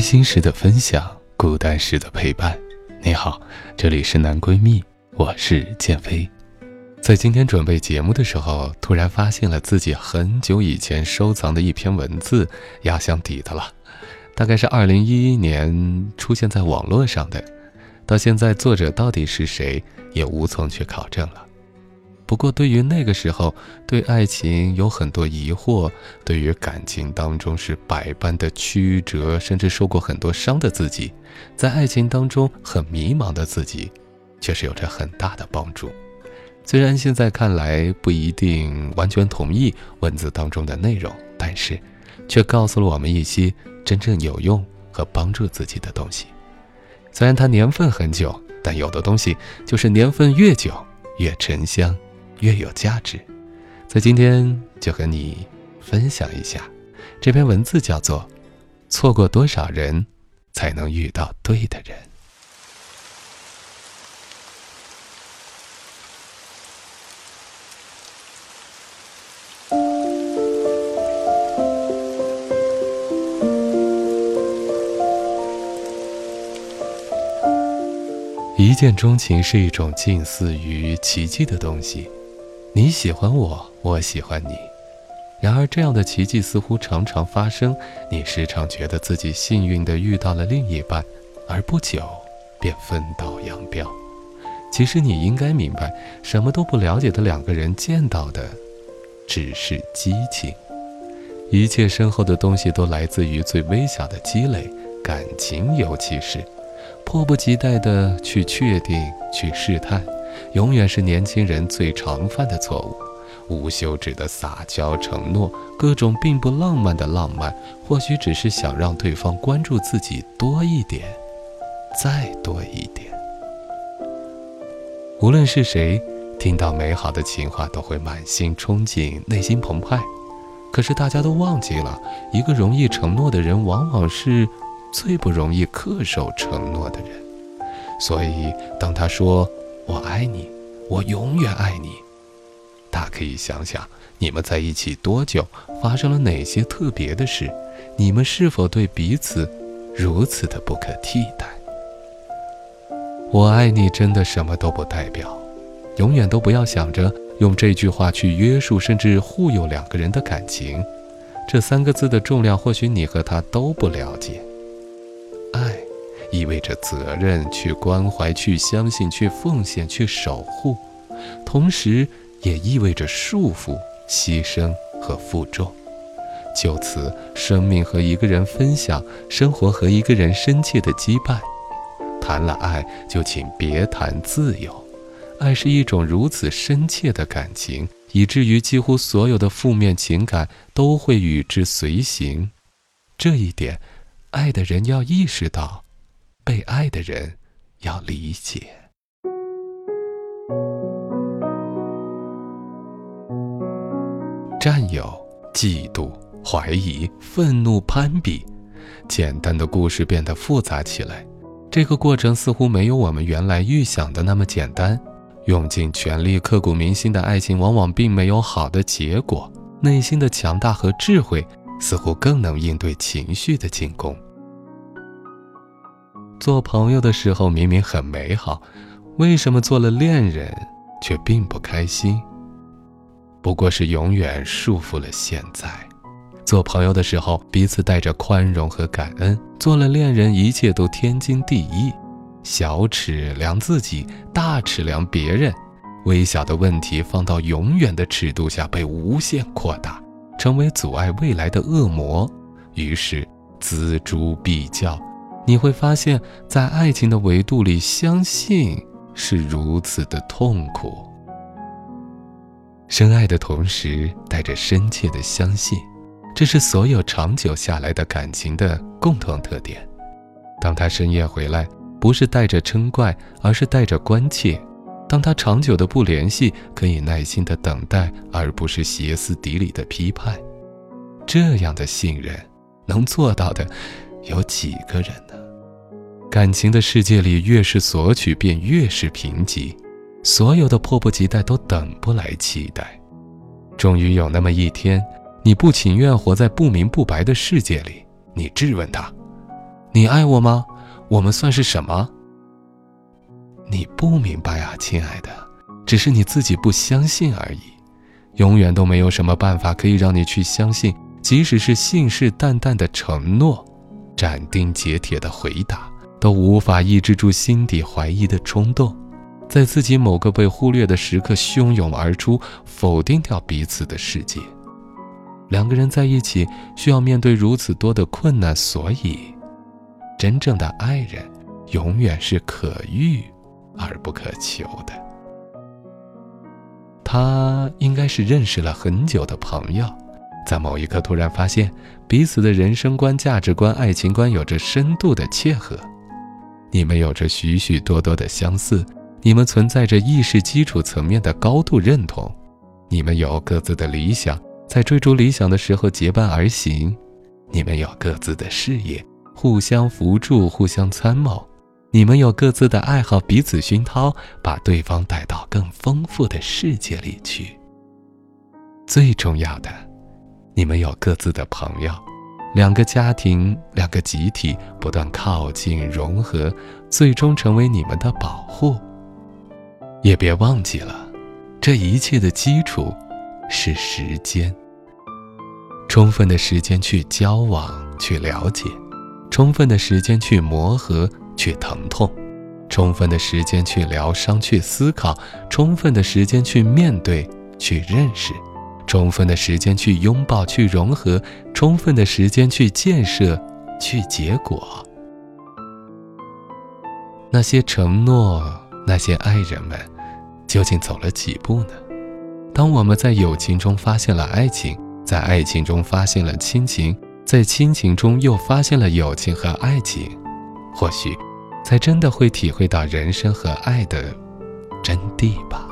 开心时的分享，孤单时的陪伴。你好，这里是男闺蜜，我是建飞。在今天准备节目的时候，突然发现了自己很久以前收藏的一篇文字压箱底的了，大概是二零一一年出现在网络上的，到现在作者到底是谁也无从去考证了。不过，对于那个时候对爱情有很多疑惑，对于感情当中是百般的曲折，甚至受过很多伤的自己，在爱情当中很迷茫的自己，却是有着很大的帮助。虽然现在看来不一定完全同意文字当中的内容，但是，却告诉了我们一些真正有用和帮助自己的东西。虽然它年份很久，但有的东西就是年份越久越沉香。越有价值，在今天就和你分享一下这篇文字，叫做《错过多少人，才能遇到对的人》。一见钟情是一种近似于奇迹的东西。你喜欢我，我喜欢你。然而，这样的奇迹似乎常常发生。你时常觉得自己幸运地遇到了另一半，而不久便分道扬镳。其实，你应该明白，什么都不了解的两个人见到的，只是激情。一切深厚的东西都来自于最微小的积累，感情尤其是，迫不及待地去确定，去试探。永远是年轻人最常犯的错误，无休止的撒娇承诺，各种并不浪漫的浪漫，或许只是想让对方关注自己多一点，再多一点。无论是谁，听到美好的情话都会满心憧憬，内心澎湃。可是大家都忘记了，一个容易承诺的人，往往是最不容易恪守承诺的人。所以，当他说。我爱你，我永远爱你。大可以想想，你们在一起多久，发生了哪些特别的事？你们是否对彼此如此的不可替代？我爱你，真的什么都不代表。永远都不要想着用这句话去约束甚至忽悠两个人的感情。这三个字的重量，或许你和他都不了解。意味着责任，去关怀，去相信，去奉献，去守护，同时也意味着束缚、牺牲和负重。就此，生命和一个人分享，生活和一个人深切的羁绊。谈了爱，就请别谈自由。爱是一种如此深切的感情，以至于几乎所有的负面情感都会与之随行。这一点，爱的人要意识到。被爱的人要理解。占有、嫉妒、怀疑、愤怒、攀比，简单的故事变得复杂起来。这个过程似乎没有我们原来预想的那么简单。用尽全力、刻骨铭心的爱情，往往并没有好的结果。内心的强大和智慧，似乎更能应对情绪的进攻。做朋友的时候明明很美好，为什么做了恋人却并不开心？不过是永远束缚了现在。做朋友的时候，彼此带着宽容和感恩；做了恋人，一切都天经地义。小尺量自己，大尺量别人。微小的问题放到永远的尺度下，被无限扩大，成为阻碍未来的恶魔。于是锱铢必较，你会发现在爱情的维度里，相信是如此的痛苦。深爱的同时，带着深切的相信。这是所有长久下来的感情的共同特点。当他深夜回来，不是带着嗔怪，而是带着关切；当他长久的不联系，可以耐心的等待，而不是歇斯底里的批判。这样的信任，能做到的，有几个人呢？感情的世界里，越是索取，便越是贫瘠。所有的迫不及待，都等不来期待。终于有那么一天。你不情愿活在不明不白的世界里，你质问他：“你爱我吗？我们算是什么？”你不明白啊，亲爱的，只是你自己不相信而已。永远都没有什么办法可以让你去相信，即使是信誓旦旦的承诺、斩钉截铁的回答，都无法抑制住心底怀疑的冲动，在自己某个被忽略的时刻汹涌而出，否定掉彼此的世界。两个人在一起需要面对如此多的困难，所以，真正的爱人永远是可遇而不可求的。他应该是认识了很久的朋友，在某一刻突然发现彼此的人生观、价值观、爱情观有着深度的切合，你们有着许许多多的相似，你们存在着意识基础层面的高度认同，你们有各自的理想。在追逐理想的时候结伴而行，你们有各自的事业，互相扶助，互相参谋；你们有各自的爱好，彼此熏陶，把对方带到更丰富的世界里去。最重要的，你们有各自的朋友，两个家庭，两个集体不断靠近融合，最终成为你们的保护。也别忘记了，这一切的基础是时间。充分的时间去交往、去了解，充分的时间去磨合、去疼痛，充分的时间去疗伤、去思考，充分的时间去面对、去认识，充分的时间去拥抱、去融合，充分的时间去建设、去结果。那些承诺，那些爱人们，究竟走了几步呢？当我们在友情中发现了爱情。在爱情中发现了亲情，在亲情中又发现了友情和爱情，或许，才真的会体会到人生和爱的真谛吧。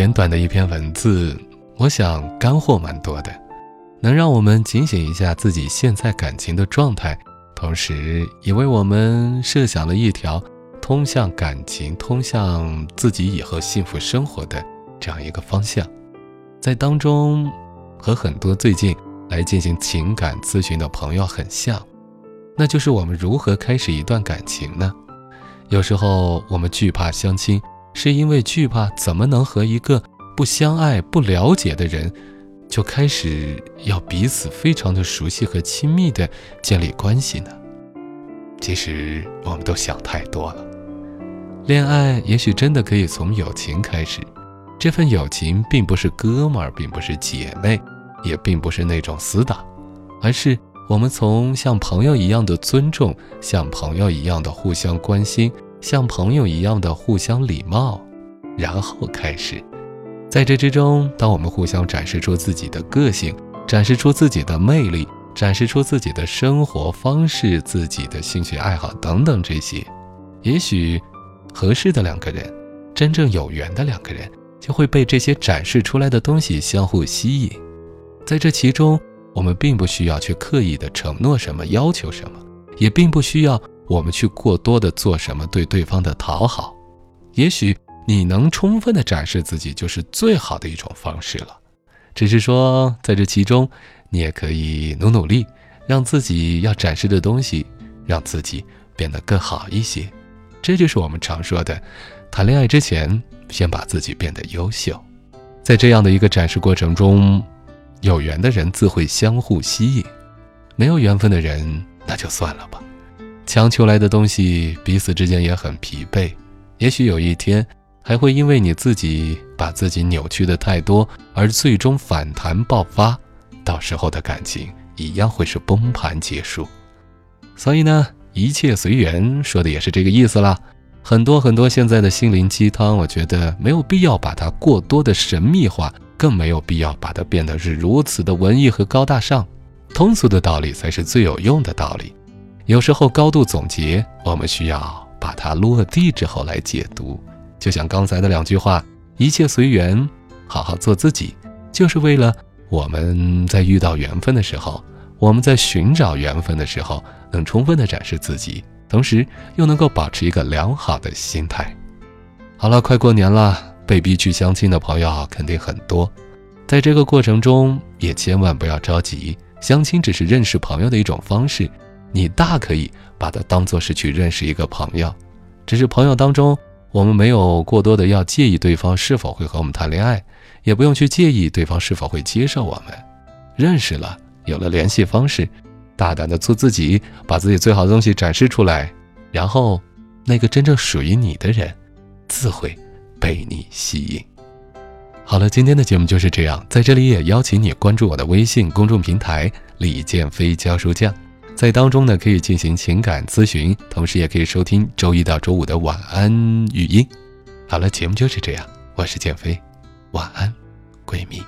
简短的一篇文字。我想干货蛮多的，能让我们警醒一下自己现在感情的状态，同时也为我们设想了一条通向感情、通向自己以后幸福生活的这样一个方向。在当中，和很多最近来进行情感咨询的朋友很像，那就是我们如何开始一段感情呢？有时候我们惧怕相亲，是因为惧怕怎么能和一个。不相爱、不了解的人，就开始要彼此非常的熟悉和亲密的建立关系呢？其实我们都想太多了。恋爱也许真的可以从友情开始，这份友情并不是哥们儿，并不是姐妹，也并不是那种死党，而是我们从像朋友一样的尊重，像朋友一样的互相关心，像朋友一样的互相礼貌，然后开始。在这之中，当我们互相展示出自己的个性，展示出自己的魅力，展示出自己的生活方式、自己的兴趣爱好等等这些，也许合适的两个人，真正有缘的两个人，就会被这些展示出来的东西相互吸引。在这其中，我们并不需要去刻意的承诺什么、要求什么，也并不需要我们去过多的做什么对对方的讨好，也许。你能充分的展示自己，就是最好的一种方式了。只是说在这其中，你也可以努努力，让自己要展示的东西，让自己变得更好一些。这就是我们常说的，谈恋爱之前先把自己变得优秀。在这样的一个展示过程中，有缘的人自会相互吸引，没有缘分的人那就算了吧。强求来的东西，彼此之间也很疲惫。也许有一天，还会因为你自己把自己扭曲的太多，而最终反弹爆发。到时候的感情一样会是崩盘结束。所以呢，一切随缘，说的也是这个意思啦。很多很多现在的心灵鸡汤，我觉得没有必要把它过多的神秘化，更没有必要把它变得是如此的文艺和高大上。通俗的道理才是最有用的道理。有时候高度总结，我们需要把它落地之后来解读。就像刚才的两句话：“一切随缘，好好做自己”，就是为了我们在遇到缘分的时候，我们在寻找缘分的时候，能充分的展示自己。同时又能够保持一个良好的心态。好了，快过年了，被逼去相亲的朋友肯定很多。在这个过程中，也千万不要着急。相亲只是认识朋友的一种方式，你大可以把它当做是去认识一个朋友。只是朋友当中，我们没有过多的要介意对方是否会和我们谈恋爱，也不用去介意对方是否会接受我们。认识了，有了联系方式。大胆的做自己，把自己最好的东西展示出来，然后，那个真正属于你的人，自会被你吸引。好了，今天的节目就是这样，在这里也邀请你关注我的微信公众平台“李建飞教书匠”，在当中呢可以进行情感咨询，同时也可以收听周一到周五的晚安语音。好了，节目就是这样，我是建飞，晚安，闺蜜。